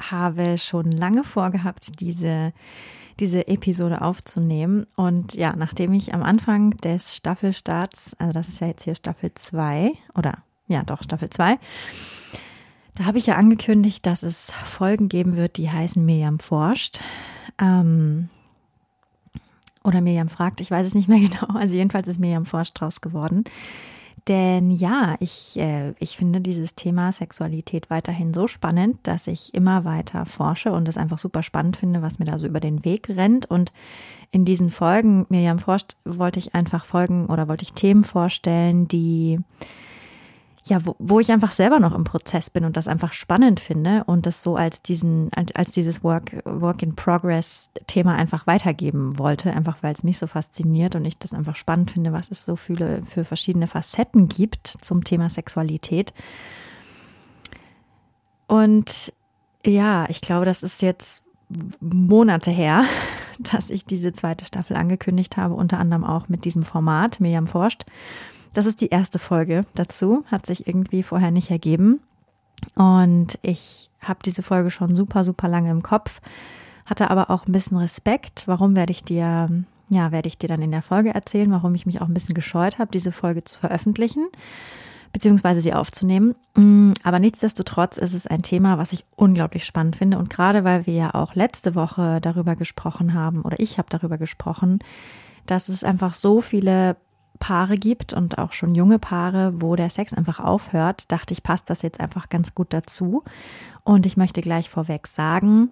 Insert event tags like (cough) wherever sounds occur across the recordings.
habe schon lange vorgehabt, diese, diese Episode aufzunehmen. Und ja, nachdem ich am Anfang des Staffelstarts, also das ist ja jetzt hier Staffel 2, oder ja, doch, Staffel 2, da habe ich ja angekündigt, dass es Folgen geben wird, die heißen Miriam forscht. Ähm, oder Miriam fragt, ich weiß es nicht mehr (laughs) genau. Also jedenfalls ist Miriam forscht draus geworden. Denn ja, ich, äh, ich finde dieses Thema Sexualität weiterhin so spannend, dass ich immer weiter forsche und es einfach super spannend finde, was mir da so über den Weg rennt. Und in diesen Folgen, Miriam forscht, wollte ich einfach Folgen oder wollte ich Themen vorstellen, die ja, wo, wo ich einfach selber noch im Prozess bin und das einfach spannend finde und das so als diesen, als dieses Work, Work in Progress Thema einfach weitergeben wollte, einfach weil es mich so fasziniert und ich das einfach spannend finde, was es so viele für verschiedene Facetten gibt zum Thema Sexualität. Und ja, ich glaube, das ist jetzt Monate her, (laughs) dass ich diese zweite Staffel angekündigt habe, unter anderem auch mit diesem Format, Miriam forscht. Das ist die erste Folge dazu, hat sich irgendwie vorher nicht ergeben. Und ich habe diese Folge schon super, super lange im Kopf, hatte aber auch ein bisschen Respekt. Warum werde ich dir, ja, werde ich dir dann in der Folge erzählen, warum ich mich auch ein bisschen gescheut habe, diese Folge zu veröffentlichen, beziehungsweise sie aufzunehmen. Mm, aber nichtsdestotrotz ist es ein Thema, was ich unglaublich spannend finde. Und gerade weil wir ja auch letzte Woche darüber gesprochen haben, oder ich habe darüber gesprochen, dass es einfach so viele Paare gibt und auch schon junge Paare, wo der Sex einfach aufhört, dachte ich, passt das jetzt einfach ganz gut dazu. Und ich möchte gleich vorweg sagen,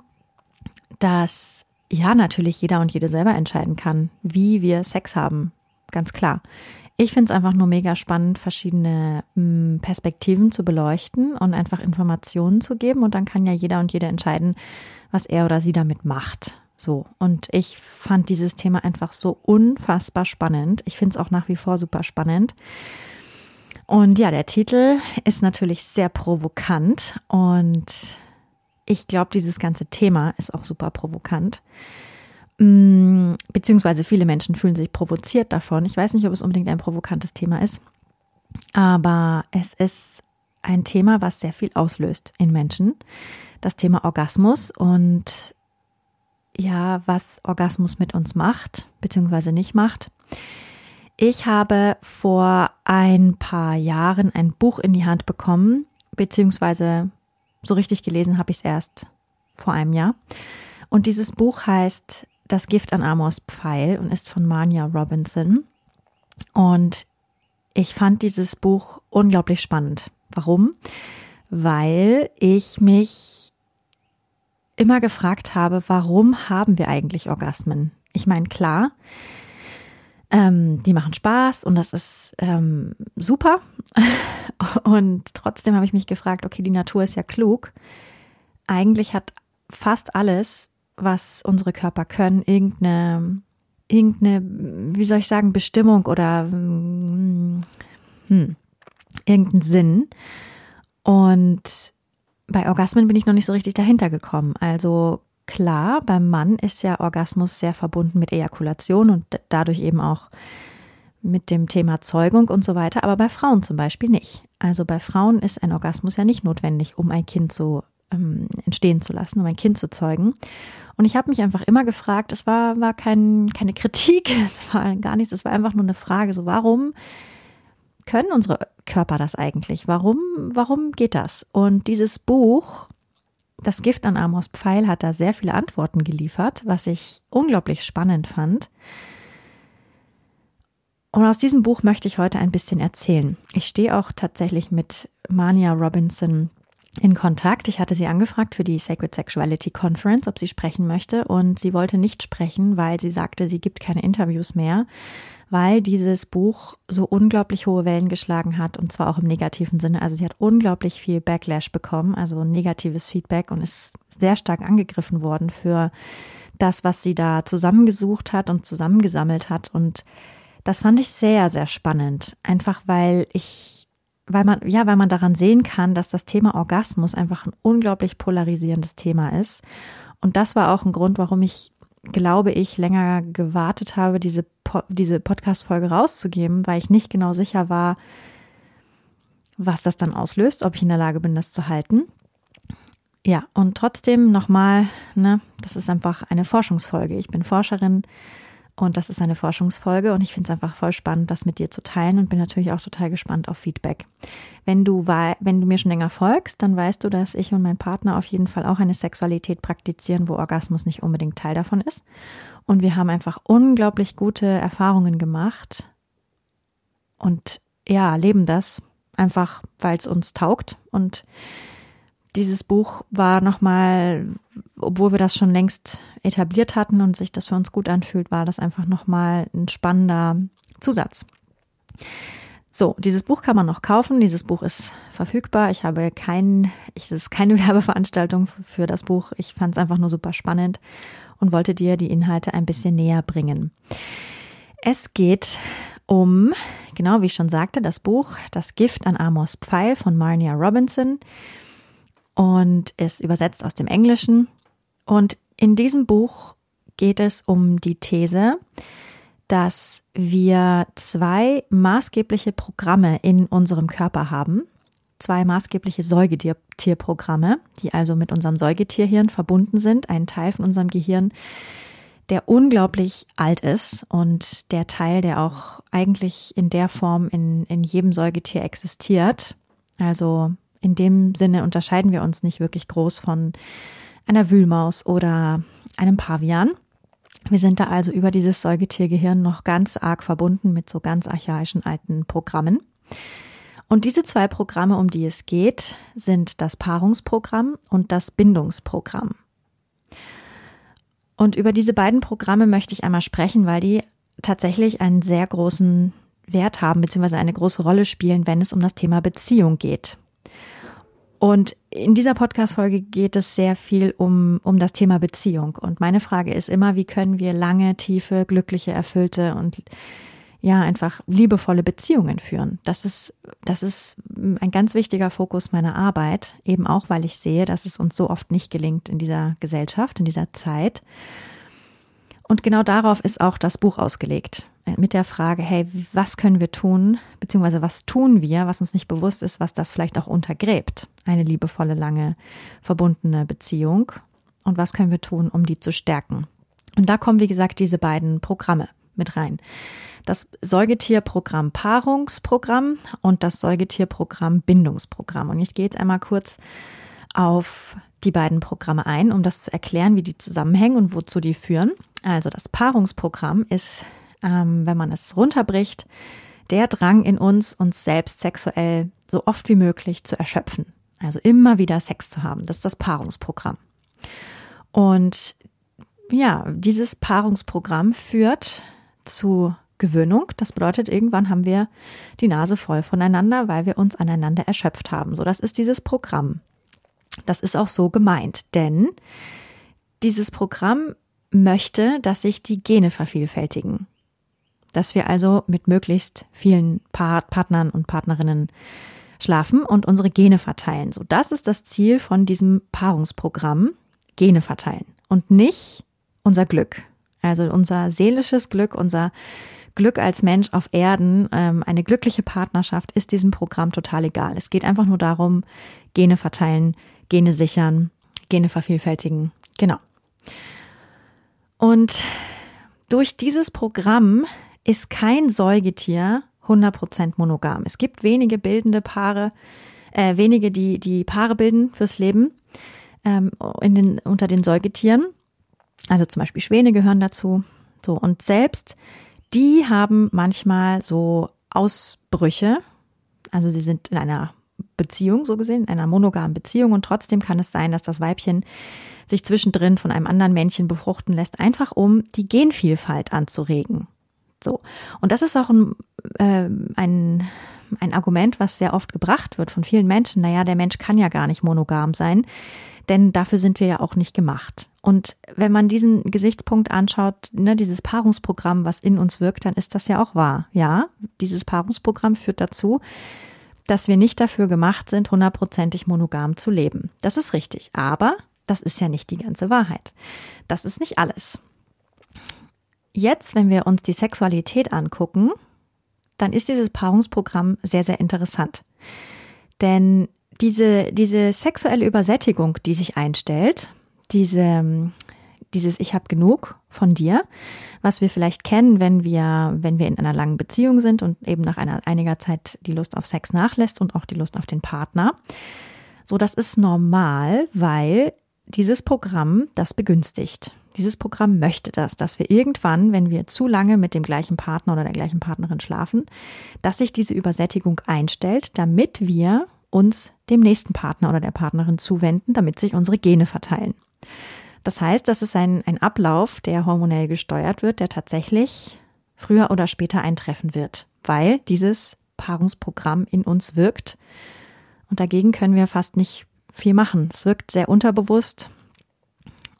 dass ja natürlich jeder und jede selber entscheiden kann, wie wir Sex haben. Ganz klar. Ich finde es einfach nur mega spannend, verschiedene hm, Perspektiven zu beleuchten und einfach Informationen zu geben. Und dann kann ja jeder und jede entscheiden, was er oder sie damit macht. So, und ich fand dieses Thema einfach so unfassbar spannend. Ich finde es auch nach wie vor super spannend. Und ja, der Titel ist natürlich sehr provokant und ich glaube, dieses ganze Thema ist auch super provokant. Mm, beziehungsweise viele Menschen fühlen sich provoziert davon. Ich weiß nicht, ob es unbedingt ein provokantes Thema ist, aber es ist ein Thema, was sehr viel auslöst in Menschen. Das Thema Orgasmus und ja, was Orgasmus mit uns macht, beziehungsweise nicht macht. Ich habe vor ein paar Jahren ein Buch in die Hand bekommen, beziehungsweise so richtig gelesen habe ich es erst vor einem Jahr. Und dieses Buch heißt Das Gift an Amors Pfeil und ist von Mania Robinson. Und ich fand dieses Buch unglaublich spannend. Warum? Weil ich mich immer gefragt habe, warum haben wir eigentlich Orgasmen? Ich meine, klar, ähm, die machen Spaß und das ist ähm, super. (laughs) und trotzdem habe ich mich gefragt, okay, die Natur ist ja klug. Eigentlich hat fast alles, was unsere Körper können, irgendeine, irgendeine, wie soll ich sagen, Bestimmung oder hm, irgendeinen Sinn. Und bei Orgasmen bin ich noch nicht so richtig dahinter gekommen. Also klar, beim Mann ist ja Orgasmus sehr verbunden mit Ejakulation und dadurch eben auch mit dem Thema Zeugung und so weiter, aber bei Frauen zum Beispiel nicht. Also bei Frauen ist ein Orgasmus ja nicht notwendig, um ein Kind so ähm, entstehen zu lassen, um ein Kind zu zeugen. Und ich habe mich einfach immer gefragt, es war, war kein, keine Kritik, (laughs) es war gar nichts, es war einfach nur eine Frage, so warum können unsere Körper das eigentlich? Warum, warum geht das? Und dieses Buch, das Gift an Amos Pfeil, hat da sehr viele Antworten geliefert, was ich unglaublich spannend fand. Und aus diesem Buch möchte ich heute ein bisschen erzählen. Ich stehe auch tatsächlich mit Mania Robinson in Kontakt. Ich hatte sie angefragt für die Sacred Sexuality Conference, ob sie sprechen möchte. Und sie wollte nicht sprechen, weil sie sagte, sie gibt keine Interviews mehr, weil dieses Buch so unglaublich hohe Wellen geschlagen hat und zwar auch im negativen Sinne. Also sie hat unglaublich viel Backlash bekommen, also negatives Feedback und ist sehr stark angegriffen worden für das, was sie da zusammengesucht hat und zusammengesammelt hat. Und das fand ich sehr, sehr spannend. Einfach weil ich weil man, ja, weil man daran sehen kann, dass das Thema Orgasmus einfach ein unglaublich polarisierendes Thema ist. Und das war auch ein Grund, warum ich, glaube ich, länger gewartet habe, diese, diese Podcast-Folge rauszugeben, weil ich nicht genau sicher war, was das dann auslöst, ob ich in der Lage bin, das zu halten. Ja, und trotzdem nochmal, ne, das ist einfach eine Forschungsfolge. Ich bin Forscherin und das ist eine Forschungsfolge und ich finde es einfach voll spannend, das mit dir zu teilen und bin natürlich auch total gespannt auf Feedback. Wenn du, wenn du mir schon länger folgst, dann weißt du, dass ich und mein Partner auf jeden Fall auch eine Sexualität praktizieren, wo Orgasmus nicht unbedingt Teil davon ist. Und wir haben einfach unglaublich gute Erfahrungen gemacht und ja, leben das einfach, weil es uns taugt und dieses Buch war nochmal, obwohl wir das schon längst etabliert hatten und sich das für uns gut anfühlt, war das einfach nochmal ein spannender Zusatz. So, dieses Buch kann man noch kaufen. Dieses Buch ist verfügbar. Ich habe kein, es ist keine (laughs) Werbeveranstaltung für das Buch. Ich fand es einfach nur super spannend und wollte dir die Inhalte ein bisschen näher bringen. Es geht um, genau wie ich schon sagte, das Buch Das Gift an Amos Pfeil von Marnia Robinson und ist übersetzt aus dem Englischen. Und in diesem Buch geht es um die These, dass wir zwei maßgebliche Programme in unserem Körper haben. Zwei maßgebliche Säugetierprogramme, die also mit unserem Säugetierhirn verbunden sind. Ein Teil von unserem Gehirn, der unglaublich alt ist und der Teil, der auch eigentlich in der Form in, in jedem Säugetier existiert. Also in dem Sinne unterscheiden wir uns nicht wirklich groß von einer Wühlmaus oder einem Pavian. Wir sind da also über dieses Säugetiergehirn noch ganz arg verbunden mit so ganz archaischen alten Programmen. Und diese zwei Programme, um die es geht, sind das Paarungsprogramm und das Bindungsprogramm. Und über diese beiden Programme möchte ich einmal sprechen, weil die tatsächlich einen sehr großen Wert haben, beziehungsweise eine große Rolle spielen, wenn es um das Thema Beziehung geht. Und in dieser Podcast-Folge geht es sehr viel um, um das Thema Beziehung. Und meine Frage ist immer, wie können wir lange, tiefe, glückliche, erfüllte und ja, einfach liebevolle Beziehungen führen. Das ist, das ist ein ganz wichtiger Fokus meiner Arbeit, eben auch, weil ich sehe, dass es uns so oft nicht gelingt in dieser Gesellschaft, in dieser Zeit. Und genau darauf ist auch das Buch ausgelegt mit der Frage, hey, was können wir tun, beziehungsweise was tun wir, was uns nicht bewusst ist, was das vielleicht auch untergräbt, eine liebevolle, lange verbundene Beziehung und was können wir tun, um die zu stärken. Und da kommen, wie gesagt, diese beiden Programme mit rein. Das Säugetierprogramm Paarungsprogramm und das Säugetierprogramm Bindungsprogramm. Und ich gehe jetzt einmal kurz auf die beiden Programme ein, um das zu erklären, wie die zusammenhängen und wozu die führen. Also das Paarungsprogramm ist ähm, wenn man es runterbricht, der Drang in uns, uns selbst sexuell so oft wie möglich zu erschöpfen. Also immer wieder Sex zu haben. Das ist das Paarungsprogramm. Und ja, dieses Paarungsprogramm führt zu Gewöhnung. Das bedeutet, irgendwann haben wir die Nase voll voneinander, weil wir uns aneinander erschöpft haben. So, das ist dieses Programm. Das ist auch so gemeint, denn dieses Programm möchte, dass sich die Gene vervielfältigen dass wir also mit möglichst vielen Part Partnern und Partnerinnen schlafen und unsere Gene verteilen. So, das ist das Ziel von diesem Paarungsprogramm, Gene verteilen und nicht unser Glück. Also unser seelisches Glück, unser Glück als Mensch auf Erden, ähm, eine glückliche Partnerschaft ist diesem Programm total egal. Es geht einfach nur darum, Gene verteilen, Gene sichern, Gene vervielfältigen. Genau. Und durch dieses Programm ist kein Säugetier 100% monogam. Es gibt wenige bildende Paare, äh, wenige, die die Paare bilden fürs Leben ähm, in den, unter den Säugetieren. Also zum Beispiel Schwäne gehören dazu. So, und selbst die haben manchmal so Ausbrüche. Also sie sind in einer Beziehung, so gesehen, in einer monogamen Beziehung. Und trotzdem kann es sein, dass das Weibchen sich zwischendrin von einem anderen Männchen befruchten lässt, einfach um die Genvielfalt anzuregen. So. Und das ist auch ein, äh, ein, ein Argument, was sehr oft gebracht wird von vielen Menschen. Naja, der Mensch kann ja gar nicht monogam sein, denn dafür sind wir ja auch nicht gemacht. Und wenn man diesen Gesichtspunkt anschaut, ne, dieses Paarungsprogramm, was in uns wirkt, dann ist das ja auch wahr. Ja, dieses Paarungsprogramm führt dazu, dass wir nicht dafür gemacht sind, hundertprozentig monogam zu leben. Das ist richtig. Aber das ist ja nicht die ganze Wahrheit. Das ist nicht alles. Jetzt, wenn wir uns die Sexualität angucken, dann ist dieses Paarungsprogramm sehr, sehr interessant. Denn diese, diese sexuelle Übersättigung, die sich einstellt, diese, dieses Ich habe genug von dir, was wir vielleicht kennen, wenn wir, wenn wir in einer langen Beziehung sind und eben nach einer, einiger Zeit die Lust auf Sex nachlässt und auch die Lust auf den Partner. So, das ist normal, weil dieses Programm das begünstigt. Dieses Programm möchte das, dass wir irgendwann, wenn wir zu lange mit dem gleichen Partner oder der gleichen Partnerin schlafen, dass sich diese Übersättigung einstellt, damit wir uns dem nächsten Partner oder der Partnerin zuwenden, damit sich unsere Gene verteilen. Das heißt, das ist ein, ein Ablauf, der hormonell gesteuert wird, der tatsächlich früher oder später eintreffen wird, weil dieses Paarungsprogramm in uns wirkt. Und dagegen können wir fast nicht viel machen. Es wirkt sehr unterbewusst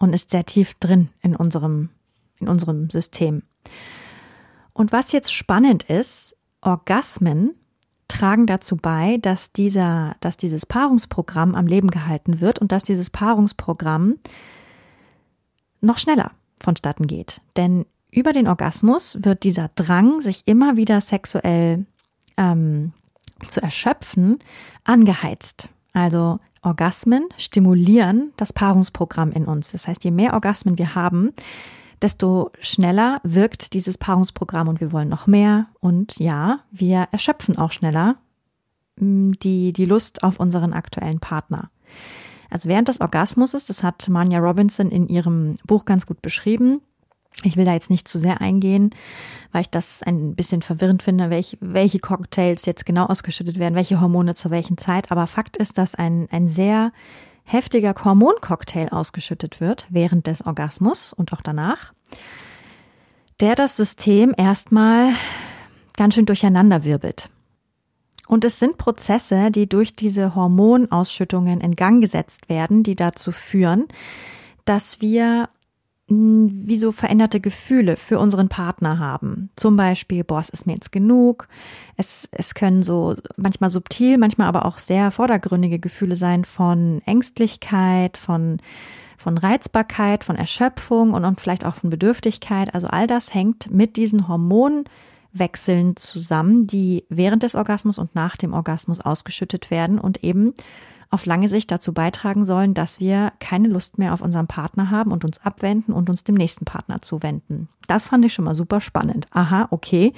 und ist sehr tief drin in unserem, in unserem System. Und was jetzt spannend ist, Orgasmen tragen dazu bei, dass dieser, dass dieses Paarungsprogramm am Leben gehalten wird und dass dieses Paarungsprogramm noch schneller vonstatten geht. Denn über den Orgasmus wird dieser Drang, sich immer wieder sexuell ähm, zu erschöpfen, angeheizt. Also Orgasmen stimulieren das Paarungsprogramm in uns. Das heißt, je mehr Orgasmen wir haben, desto schneller wirkt dieses Paarungsprogramm und wir wollen noch mehr. Und ja, wir erschöpfen auch schneller mm, die, die Lust auf unseren aktuellen Partner. Also während des Orgasmus das hat Manja Robinson in ihrem Buch ganz gut beschrieben, ich will da jetzt nicht zu sehr eingehen, weil ich das ein bisschen verwirrend finde, welche, welche Cocktails jetzt genau ausgeschüttet werden, welche Hormone zu welchen Zeit. Aber Fakt ist, dass ein, ein sehr heftiger Hormoncocktail ausgeschüttet wird während des Orgasmus und auch danach, der das System erstmal ganz schön durcheinander wirbelt. Und es sind Prozesse, die durch diese Hormonausschüttungen in Gang gesetzt werden, die dazu führen, dass wir wie so veränderte Gefühle für unseren Partner haben. Zum Beispiel, boah, es ist mir jetzt genug. Es, es können so manchmal subtil, manchmal aber auch sehr vordergründige Gefühle sein von Ängstlichkeit, von, von Reizbarkeit, von Erschöpfung und, und vielleicht auch von Bedürftigkeit. Also all das hängt mit diesen Hormonwechseln zusammen, die während des Orgasmus und nach dem Orgasmus ausgeschüttet werden und eben auf lange Sicht dazu beitragen sollen, dass wir keine Lust mehr auf unseren Partner haben und uns abwenden und uns dem nächsten Partner zuwenden. Das fand ich schon mal super spannend. Aha, okay.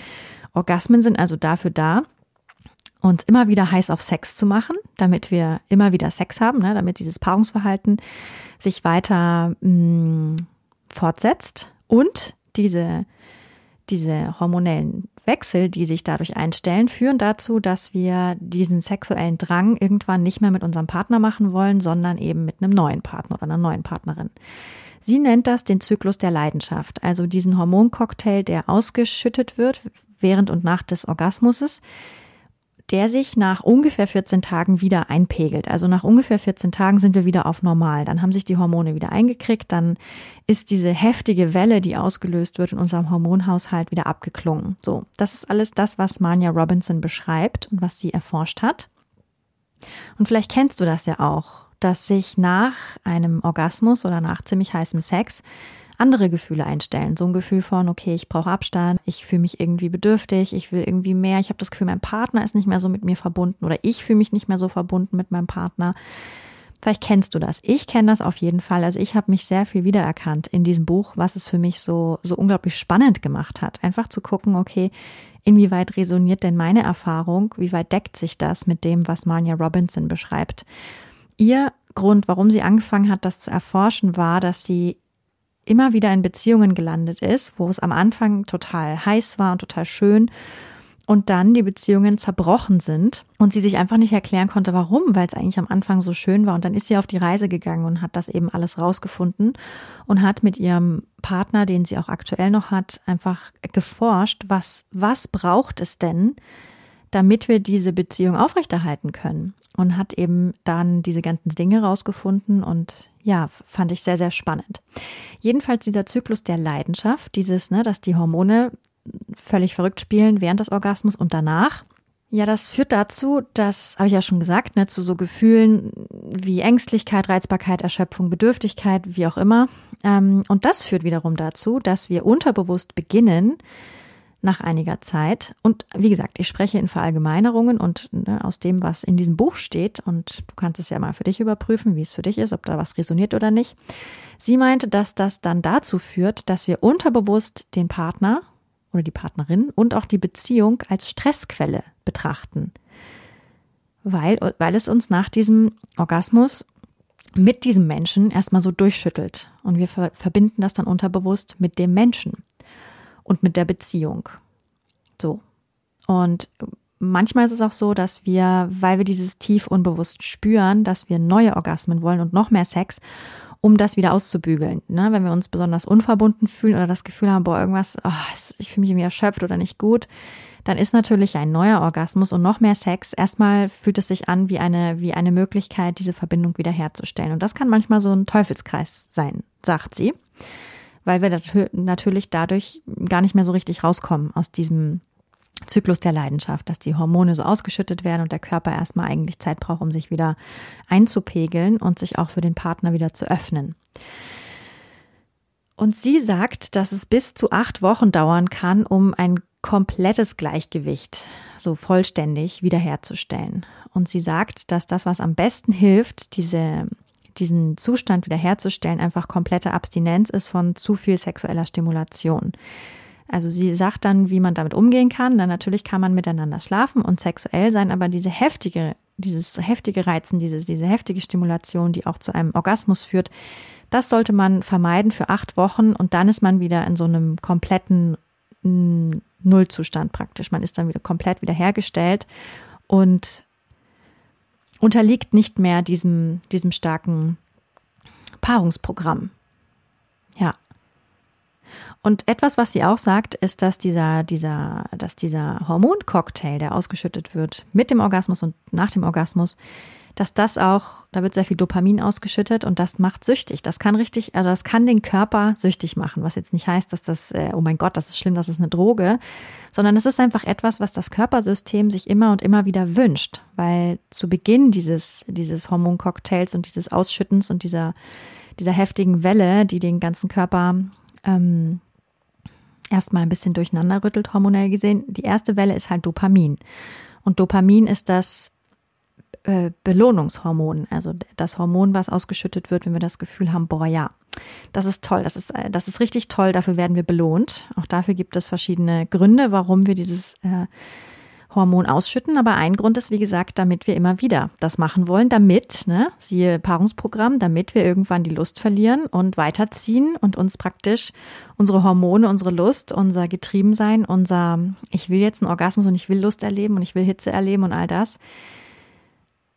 Orgasmen sind also dafür da, uns immer wieder heiß auf Sex zu machen, damit wir immer wieder Sex haben, ne, damit dieses Paarungsverhalten sich weiter mh, mm, fortsetzt und diese, diese hormonellen Wechsel, die sich dadurch einstellen, führen dazu, dass wir diesen sexuellen Drang irgendwann nicht mehr mit unserem Partner machen wollen, sondern eben mit einem neuen Partner oder einer neuen Partnerin. Sie nennt das den Zyklus der Leidenschaft, also diesen Hormoncocktail, der ausgeschüttet wird während und nach des Orgasmuses, der sich nach ungefähr 14 Tagen wieder einpegelt. Also nach ungefähr 14 Tagen sind wir wieder auf normal. Dann haben sich die Hormone wieder eingekriegt, dann ist diese heftige Welle, die ausgelöst wird in unserem Hormonhaushalt, wieder abgeklungen. So, das ist alles das, was Manja Robinson beschreibt und was sie erforscht hat. Und vielleicht kennst du das ja auch, dass sich nach einem Orgasmus oder nach ziemlich heißem Sex andere Gefühle einstellen. So ein Gefühl von, okay, ich brauche Abstand, ich fühle mich irgendwie bedürftig, ich will irgendwie mehr, ich habe das Gefühl, mein Partner ist nicht mehr so mit mir verbunden oder ich fühle mich nicht mehr so verbunden mit meinem Partner. Vielleicht kennst du das. Ich kenne das auf jeden Fall. Also ich habe mich sehr viel wiedererkannt in diesem Buch, was es für mich so, so unglaublich spannend gemacht hat. Einfach zu gucken, okay, inwieweit resoniert denn meine Erfahrung? Wie weit deckt sich das mit dem, was Manja Robinson beschreibt? Ihr Grund, warum sie angefangen hat, das zu erforschen, war, dass sie immer wieder in Beziehungen gelandet ist, wo es am Anfang total heiß war und total schön und dann die Beziehungen zerbrochen sind und sie sich einfach nicht erklären konnte, warum, weil es eigentlich am Anfang so schön war. Und dann ist sie auf die Reise gegangen und hat das eben alles rausgefunden und hat mit ihrem Partner, den sie auch aktuell noch hat, einfach geforscht, was, was braucht es denn, damit wir diese Beziehung aufrechterhalten können. Und hat eben dann diese ganzen Dinge rausgefunden und ja, fand ich sehr, sehr spannend. Jedenfalls dieser Zyklus der Leidenschaft, dieses, ne, dass die Hormone völlig verrückt spielen während des Orgasmus und danach. Ja, das führt dazu, dass, habe ich ja schon gesagt, ne, zu so Gefühlen wie Ängstlichkeit, Reizbarkeit, Erschöpfung, Bedürftigkeit, wie auch immer. Ähm, und das führt wiederum dazu, dass wir unterbewusst beginnen, nach einiger Zeit. Und wie gesagt, ich spreche in Verallgemeinerungen und ne, aus dem, was in diesem Buch steht, und du kannst es ja mal für dich überprüfen, wie es für dich ist, ob da was resoniert oder nicht. Sie meinte, dass das dann dazu führt, dass wir unterbewusst den Partner oder die Partnerin und auch die Beziehung als Stressquelle betrachten. Weil, weil es uns nach diesem Orgasmus mit diesem Menschen erstmal so durchschüttelt. Und wir verbinden das dann unterbewusst mit dem Menschen und mit der Beziehung. So. Und manchmal ist es auch so, dass wir, weil wir dieses tief unbewusst spüren, dass wir neue Orgasmen wollen und noch mehr Sex um das wieder auszubügeln. Ne? Wenn wir uns besonders unverbunden fühlen oder das Gefühl haben, boah, irgendwas, oh, ich fühle mich irgendwie erschöpft oder nicht gut, dann ist natürlich ein neuer Orgasmus und noch mehr Sex. Erstmal fühlt es sich an wie eine, wie eine Möglichkeit, diese Verbindung wiederherzustellen. Und das kann manchmal so ein Teufelskreis sein, sagt sie, weil wir natürlich dadurch gar nicht mehr so richtig rauskommen aus diesem Zyklus der Leidenschaft, dass die Hormone so ausgeschüttet werden und der Körper erstmal eigentlich Zeit braucht, um sich wieder einzupegeln und sich auch für den Partner wieder zu öffnen. Und sie sagt, dass es bis zu acht Wochen dauern kann, um ein komplettes Gleichgewicht so vollständig wiederherzustellen. Und sie sagt, dass das, was am besten hilft, diese, diesen Zustand wiederherzustellen, einfach komplette Abstinenz ist von zu viel sexueller Stimulation. Also sie sagt dann, wie man damit umgehen kann. Dann natürlich kann man miteinander schlafen und sexuell sein, aber diese heftige, dieses heftige Reizen, diese, diese heftige Stimulation, die auch zu einem Orgasmus führt, das sollte man vermeiden für acht Wochen und dann ist man wieder in so einem kompletten mm, Nullzustand praktisch. Man ist dann wieder komplett wiederhergestellt und unterliegt nicht mehr diesem, diesem starken Paarungsprogramm. Ja. Und etwas, was sie auch sagt, ist, dass dieser, dieser, dass dieser Hormoncocktail, der ausgeschüttet wird mit dem Orgasmus und nach dem Orgasmus, dass das auch, da wird sehr viel Dopamin ausgeschüttet und das macht süchtig. Das kann richtig, also das kann den Körper süchtig machen, was jetzt nicht heißt, dass das, äh, oh mein Gott, das ist schlimm, das ist eine Droge, sondern es ist einfach etwas, was das Körpersystem sich immer und immer wieder wünscht, weil zu Beginn dieses, dieses Hormoncocktails und dieses Ausschüttens und dieser, dieser heftigen Welle, die den ganzen Körper ähm, erstmal ein bisschen durcheinander rüttelt, hormonell gesehen. Die erste Welle ist halt Dopamin. Und Dopamin ist das äh, Belohnungshormon, also das Hormon, was ausgeschüttet wird, wenn wir das Gefühl haben, boah, ja, das ist toll, das ist, äh, das ist richtig toll, dafür werden wir belohnt. Auch dafür gibt es verschiedene Gründe, warum wir dieses äh, Hormon ausschütten. Aber ein Grund ist, wie gesagt, damit wir immer wieder das machen wollen, damit, ne, siehe Paarungsprogramm, damit wir irgendwann die Lust verlieren und weiterziehen und uns praktisch unsere Hormone, unsere Lust, unser Getriebensein, unser, ich will jetzt einen Orgasmus und ich will Lust erleben und ich will Hitze erleben und all das,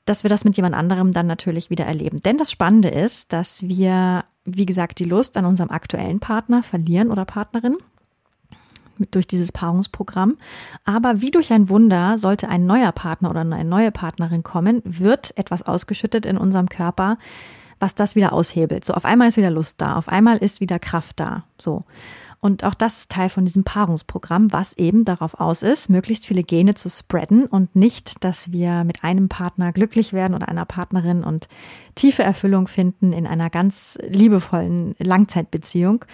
dass wir das mit jemand anderem dann natürlich wieder erleben. Denn das Spannende ist, dass wir, wie gesagt, die Lust an unserem aktuellen Partner verlieren oder Partnerin durch dieses Paarungsprogramm. Aber wie durch ein Wunder sollte ein neuer Partner oder eine neue Partnerin kommen, wird etwas ausgeschüttet in unserem Körper, was das wieder aushebelt. So auf einmal ist wieder Lust da, auf einmal ist wieder Kraft da. So. Und auch das ist Teil von diesem Paarungsprogramm, was eben darauf aus ist, möglichst viele Gene zu spreaden und nicht, dass wir mit einem Partner glücklich werden oder einer Partnerin und tiefe Erfüllung finden in einer ganz liebevollen Langzeitbeziehung.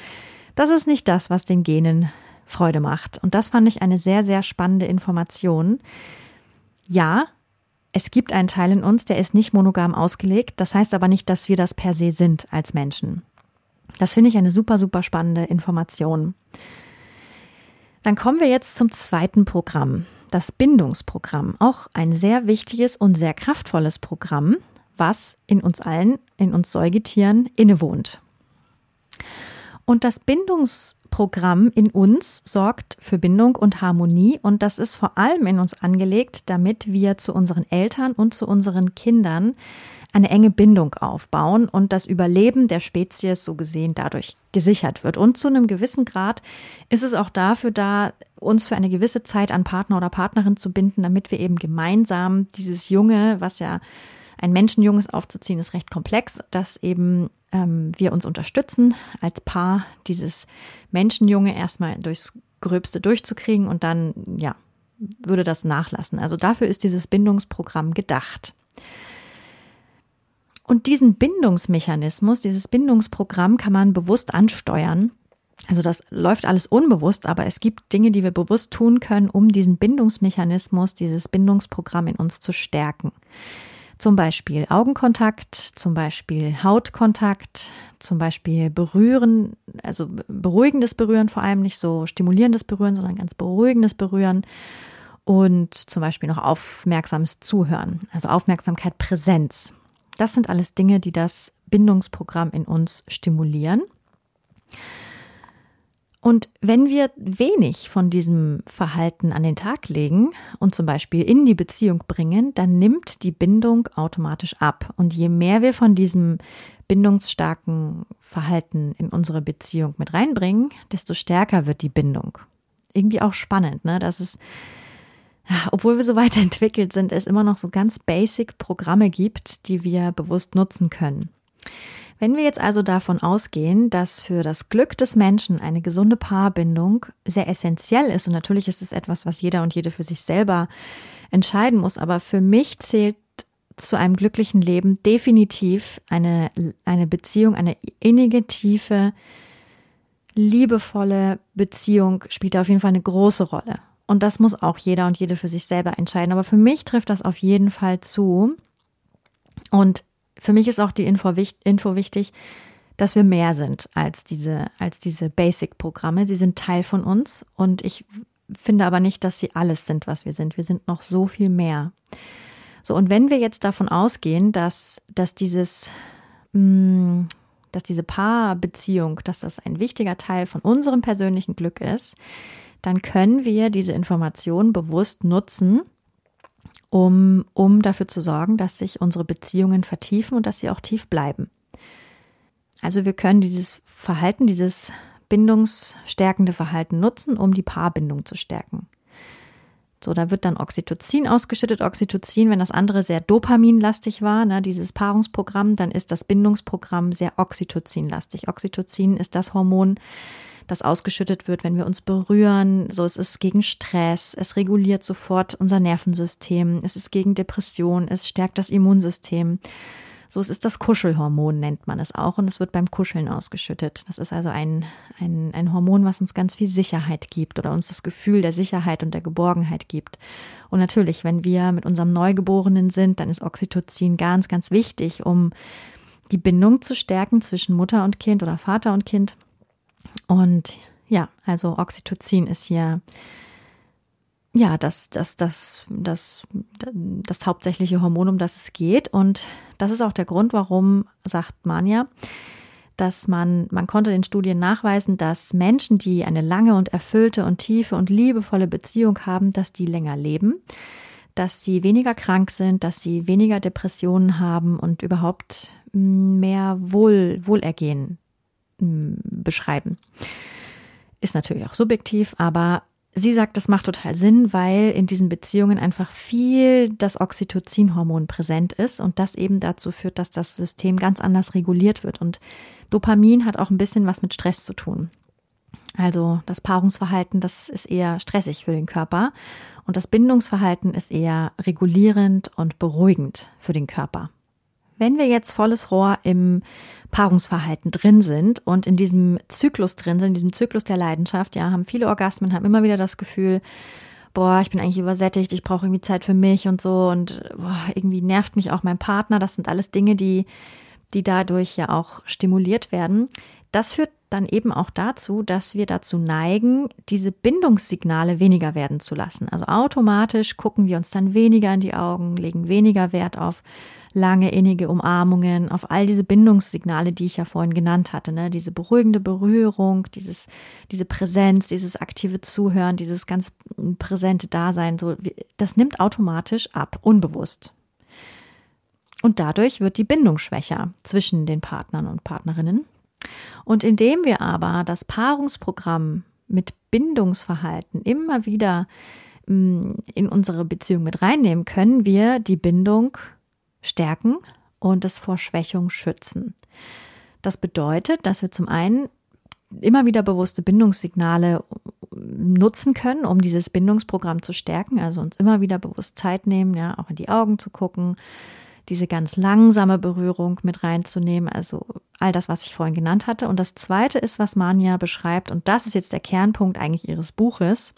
Das ist nicht das, was den Genen Freude macht. Und das fand ich eine sehr, sehr spannende Information. Ja, es gibt einen Teil in uns, der ist nicht monogam ausgelegt. Das heißt aber nicht, dass wir das per se sind als Menschen. Das finde ich eine super, super spannende Information. Dann kommen wir jetzt zum zweiten Programm, das Bindungsprogramm. Auch ein sehr wichtiges und sehr kraftvolles Programm, was in uns allen, in uns Säugetieren innewohnt. Und das Bindungsprogramm in uns sorgt für Bindung und Harmonie und das ist vor allem in uns angelegt, damit wir zu unseren Eltern und zu unseren Kindern eine enge Bindung aufbauen und das Überleben der Spezies so gesehen dadurch gesichert wird. Und zu einem gewissen Grad ist es auch dafür da, uns für eine gewisse Zeit an Partner oder Partnerin zu binden, damit wir eben gemeinsam dieses Junge, was ja ein Menschenjunges aufzuziehen, ist recht komplex, dass eben ähm, wir uns unterstützen als Paar, dieses Menschenjunge erstmal durchs Gröbste durchzukriegen und dann, ja, würde das nachlassen. Also dafür ist dieses Bindungsprogramm gedacht. Und diesen Bindungsmechanismus, dieses Bindungsprogramm kann man bewusst ansteuern. Also das läuft alles unbewusst, aber es gibt Dinge, die wir bewusst tun können, um diesen Bindungsmechanismus, dieses Bindungsprogramm in uns zu stärken. Zum Beispiel Augenkontakt, zum Beispiel Hautkontakt, zum Beispiel Berühren, also beruhigendes Berühren vor allem, nicht so stimulierendes Berühren, sondern ganz beruhigendes Berühren und zum Beispiel noch aufmerksames Zuhören, also Aufmerksamkeit, Präsenz. Das sind alles Dinge, die das Bindungsprogramm in uns stimulieren. Und wenn wir wenig von diesem Verhalten an den Tag legen und zum Beispiel in die Beziehung bringen, dann nimmt die Bindung automatisch ab. Und je mehr wir von diesem bindungsstarken Verhalten in unsere Beziehung mit reinbringen, desto stärker wird die Bindung. Irgendwie auch spannend, ne? Das ist obwohl wir so weiterentwickelt (laughs) sind, es immer noch so ganz basic Programme gibt, die wir bewusst nutzen können. Wenn wir jetzt also davon ausgehen, dass für das Glück des Menschen eine gesunde Paarbindung sehr essentiell ist, und natürlich ist es etwas, was jeder und jede für sich selber entscheiden muss, aber für mich zählt zu einem glücklichen Leben definitiv eine, eine Beziehung, eine innige, tiefe, liebevolle Beziehung spielt auf jeden Fall eine große Rolle. Und das muss auch jeder und jede für sich selber entscheiden. Aber für mich trifft das auf jeden Fall zu. Und für mich ist auch die Info, Info wichtig, dass wir mehr sind als diese, als diese Basic-Programme. Sie sind Teil von uns und ich finde aber nicht, dass sie alles sind, was wir sind. Wir sind noch so viel mehr. So, und wenn wir jetzt davon ausgehen, dass, dass dieses, mh, mm, dass diese Paarbeziehung, dass das ein wichtiger Teil von unserem persönlichen Glück ist, dann können wir diese Information bewusst nutzen, um, um dafür zu sorgen, dass sich unsere Beziehungen vertiefen und dass sie auch tief bleiben. Also wir können dieses Verhalten, dieses bindungsstärkende Verhalten nutzen, um die Paarbindung zu stärken. So, da wird dann Oxytocin ausgeschüttet. Oxytocin, wenn das andere sehr dopaminlastig war, ne, dieses Paarungsprogramm, dann ist das Bindungsprogramm sehr oxytocinlastig. Oxytocin ist das Hormon, das ausgeschüttet wird, wenn wir uns berühren. So, es ist gegen Stress, es reguliert sofort unser Nervensystem, es ist gegen Depression, es stärkt das Immunsystem. So, es ist das Kuschelhormon, nennt man es auch, und es wird beim Kuscheln ausgeschüttet. Das ist also ein, ein, ein Hormon, was uns ganz viel Sicherheit gibt oder uns das Gefühl der Sicherheit und der Geborgenheit gibt. Und natürlich, wenn wir mit unserem Neugeborenen sind, dann ist Oxytocin ganz, ganz wichtig, um die Bindung zu stärken zwischen Mutter und Kind oder Vater und Kind. Und ja, also Oxytocin ist hier ja, das, das, das, das, das hauptsächliche Hormon, um das es geht. Und das ist auch der Grund, warum, sagt Manja, dass man, man konnte in Studien nachweisen, dass Menschen, die eine lange und erfüllte und tiefe und liebevolle Beziehung haben, dass die länger leben, dass sie weniger krank sind, dass sie weniger Depressionen haben und überhaupt mehr Wohl, Wohlergehen beschreiben. Ist natürlich auch subjektiv, aber sie sagt, das macht total Sinn, weil in diesen Beziehungen einfach viel das Oxytocin-Hormon präsent ist und das eben dazu führt, dass das System ganz anders reguliert wird. Und Dopamin hat auch ein bisschen was mit Stress zu tun. Also das Paarungsverhalten, das ist eher stressig für den Körper und das Bindungsverhalten ist eher regulierend und beruhigend für den Körper. Wenn wir jetzt volles Rohr im Paarungsverhalten drin sind und in diesem Zyklus drin sind, in diesem Zyklus der Leidenschaft, ja, haben viele Orgasmen, haben immer wieder das Gefühl, boah, ich bin eigentlich übersättigt, ich brauche irgendwie Zeit für mich und so und boah, irgendwie nervt mich auch mein Partner. Das sind alles Dinge, die, die dadurch ja auch stimuliert werden. Das führt dann eben auch dazu, dass wir dazu neigen, diese Bindungssignale weniger werden zu lassen. Also automatisch gucken wir uns dann weniger in die Augen, legen weniger Wert auf lange innige Umarmungen, auf all diese Bindungssignale, die ich ja vorhin genannt hatte, ne? diese beruhigende Berührung, dieses, diese Präsenz, dieses aktive Zuhören, dieses ganz präsente Dasein, so, das nimmt automatisch ab, unbewusst. Und dadurch wird die Bindung schwächer zwischen den Partnern und Partnerinnen. Und indem wir aber das Paarungsprogramm mit Bindungsverhalten immer wieder in unsere Beziehung mit reinnehmen, können wir die Bindung stärken und es vor Schwächung schützen. Das bedeutet, dass wir zum einen immer wieder bewusste Bindungssignale nutzen können, um dieses Bindungsprogramm zu stärken, also uns immer wieder bewusst Zeit nehmen, ja, auch in die Augen zu gucken, diese ganz langsame Berührung mit reinzunehmen, also all das, was ich vorhin genannt hatte. Und das zweite ist, was Manja beschreibt, und das ist jetzt der Kernpunkt eigentlich ihres Buches,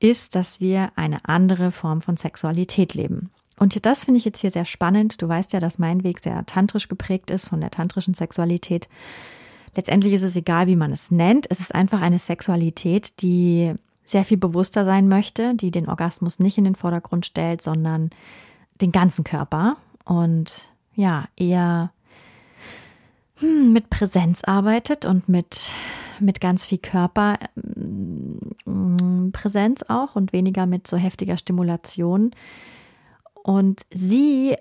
ist, dass wir eine andere Form von Sexualität leben. Und das finde ich jetzt hier sehr spannend. Du weißt ja, dass mein Weg sehr tantrisch geprägt ist von der tantrischen Sexualität. Letztendlich ist es egal, wie man es nennt. Es ist einfach eine Sexualität, die sehr viel bewusster sein möchte, die den Orgasmus nicht in den Vordergrund stellt, sondern den ganzen Körper und ja, eher hm, mit Präsenz arbeitet und mit, mit ganz viel Körperpräsenz auch und weniger mit so heftiger Stimulation. Und sie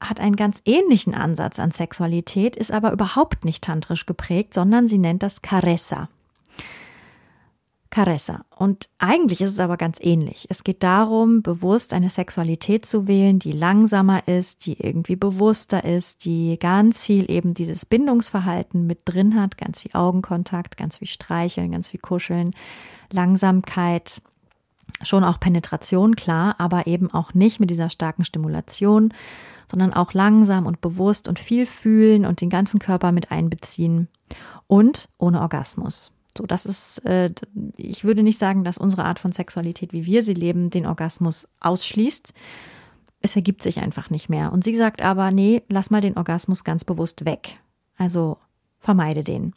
hat einen ganz ähnlichen Ansatz an Sexualität, ist aber überhaupt nicht tantrisch geprägt, sondern sie nennt das Caressa. Caressa. Und eigentlich ist es aber ganz ähnlich. Es geht darum, bewusst eine Sexualität zu wählen, die langsamer ist, die irgendwie bewusster ist, die ganz viel eben dieses Bindungsverhalten mit drin hat, ganz viel Augenkontakt, ganz viel Streicheln, ganz viel Kuscheln, Langsamkeit, schon auch Penetration, klar, aber eben auch nicht mit dieser starken Stimulation, sondern auch langsam und bewusst und viel fühlen und den ganzen Körper mit einbeziehen und ohne Orgasmus. So, das ist, äh, ich würde nicht sagen, dass unsere Art von Sexualität, wie wir sie leben, den Orgasmus ausschließt. Es ergibt sich einfach nicht mehr. Und sie sagt aber, nee, lass mal den Orgasmus ganz bewusst weg. Also vermeide den.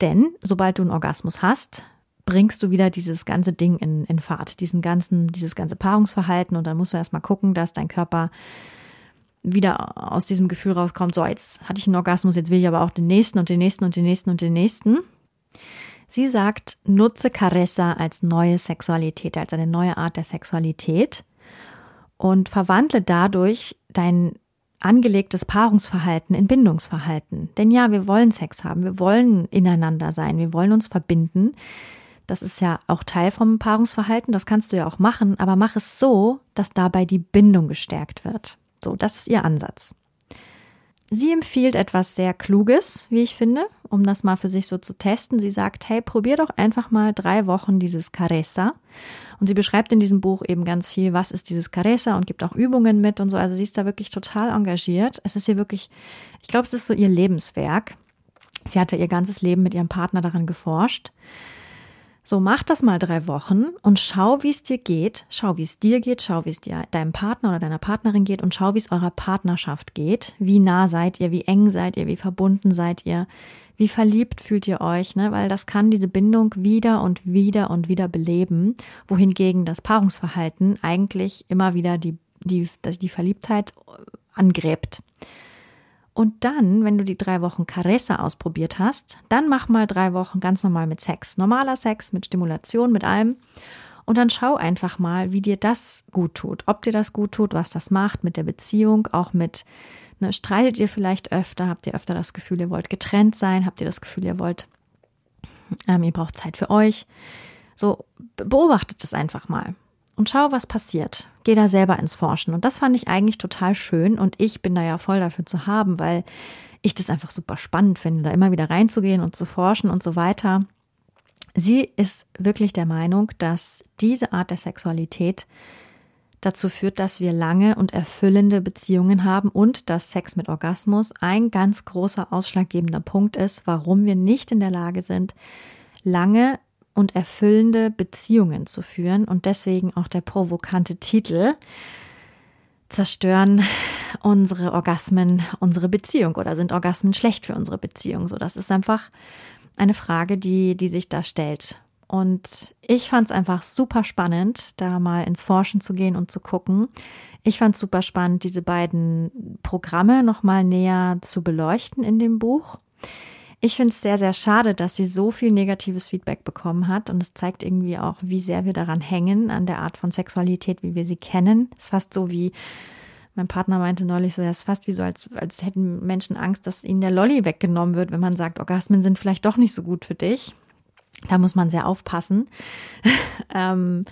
Denn sobald du einen Orgasmus hast, bringst du wieder dieses ganze Ding in, in Fahrt, diesen ganzen, dieses ganze Paarungsverhalten und dann musst du erstmal gucken, dass dein Körper wieder aus diesem Gefühl rauskommt, so jetzt hatte ich einen Orgasmus, jetzt will ich aber auch den nächsten und den nächsten und den nächsten und den nächsten. Sie sagt, nutze Caressa als neue Sexualität, als eine neue Art der Sexualität und verwandle dadurch dein angelegtes Paarungsverhalten in Bindungsverhalten. Denn ja, wir wollen Sex haben, wir wollen ineinander sein, wir wollen uns verbinden. Das ist ja auch Teil vom Paarungsverhalten, das kannst du ja auch machen, aber mach es so, dass dabei die Bindung gestärkt wird. So, das ist ihr Ansatz. Sie empfiehlt etwas sehr Kluges, wie ich finde, um das mal für sich so zu testen. Sie sagt, hey, probier doch einfach mal drei Wochen dieses Caressa. Und sie beschreibt in diesem Buch eben ganz viel, was ist dieses Caressa und gibt auch Übungen mit und so. Also sie ist da wirklich total engagiert. Es ist ihr wirklich, ich glaube, es ist so ihr Lebenswerk. Sie hatte ihr ganzes Leben mit ihrem Partner daran geforscht. So, mach das mal drei Wochen und schau, wie es dir geht. Schau, wie es dir geht. Schau, wie es dir deinem Partner oder deiner Partnerin geht und schau, wie es eurer Partnerschaft geht. Wie nah seid ihr? Wie eng seid ihr? Wie verbunden seid ihr? Wie verliebt fühlt ihr euch? Ne? Weil das kann diese Bindung wieder und wieder und wieder beleben. Wohingegen das Paarungsverhalten eigentlich immer wieder die, die, die Verliebtheit angräbt. Und dann, wenn du die drei Wochen Caressa ausprobiert hast, dann mach mal drei Wochen ganz normal mit Sex. Normaler Sex, mit Stimulation, mit allem. Und dann schau einfach mal, wie dir das gut tut. Ob dir das gut tut, was das macht mit der Beziehung, auch mit, ne, streitet ihr vielleicht öfter, habt ihr öfter das Gefühl, ihr wollt getrennt sein, habt ihr das Gefühl, ihr wollt, ähm, ihr braucht Zeit für euch. So, beobachtet es einfach mal und schau, was passiert. Geh da selber ins Forschen. Und das fand ich eigentlich total schön und ich bin da ja voll dafür zu haben, weil ich das einfach super spannend finde, da immer wieder reinzugehen und zu forschen und so weiter. Sie ist wirklich der Meinung, dass diese Art der Sexualität dazu führt, dass wir lange und erfüllende Beziehungen haben und dass Sex mit Orgasmus ein ganz großer ausschlaggebender Punkt ist, warum wir nicht in der Lage sind, lange und erfüllende Beziehungen zu führen und deswegen auch der provokante Titel zerstören unsere Orgasmen unsere Beziehung oder sind Orgasmen schlecht für unsere Beziehung? So, das ist einfach eine Frage, die, die sich da stellt. Und ich fand es einfach super spannend, da mal ins Forschen zu gehen und zu gucken. Ich fand es super spannend, diese beiden Programme nochmal näher zu beleuchten in dem Buch. Ich finde es sehr, sehr schade, dass sie so viel negatives Feedback bekommen hat. Und es zeigt irgendwie auch, wie sehr wir daran hängen, an der Art von Sexualität, wie wir sie kennen. Es ist fast so wie, mein Partner meinte neulich so, ja, es ist fast wie so, als, als hätten Menschen Angst, dass ihnen der Lolly weggenommen wird, wenn man sagt, Orgasmen sind vielleicht doch nicht so gut für dich. Da muss man sehr aufpassen. (laughs) ähm,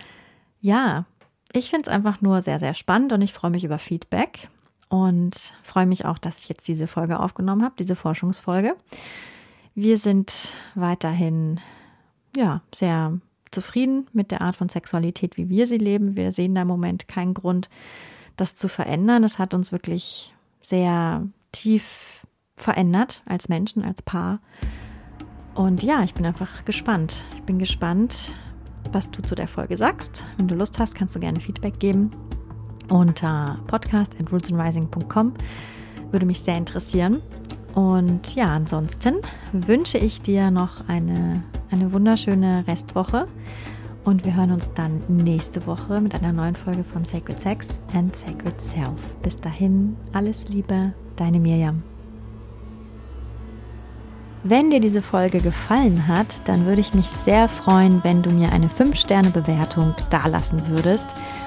ja, ich finde es einfach nur sehr, sehr spannend und ich freue mich über Feedback und freue mich auch, dass ich jetzt diese Folge aufgenommen habe, diese Forschungsfolge. Wir sind weiterhin, ja, sehr zufrieden mit der Art von Sexualität, wie wir sie leben. Wir sehen da im Moment keinen Grund, das zu verändern. Es hat uns wirklich sehr tief verändert als Menschen, als Paar. Und ja, ich bin einfach gespannt. Ich bin gespannt, was du zu der Folge sagst. Wenn du Lust hast, kannst du gerne Feedback geben unter podcast.rootsandrising.com. Würde mich sehr interessieren. Und ja, ansonsten wünsche ich dir noch eine, eine wunderschöne Restwoche. Und wir hören uns dann nächste Woche mit einer neuen Folge von Sacred Sex and Sacred Self. Bis dahin, alles Liebe, deine Mirjam. Wenn dir diese Folge gefallen hat, dann würde ich mich sehr freuen, wenn du mir eine 5-Sterne-Bewertung dalassen würdest.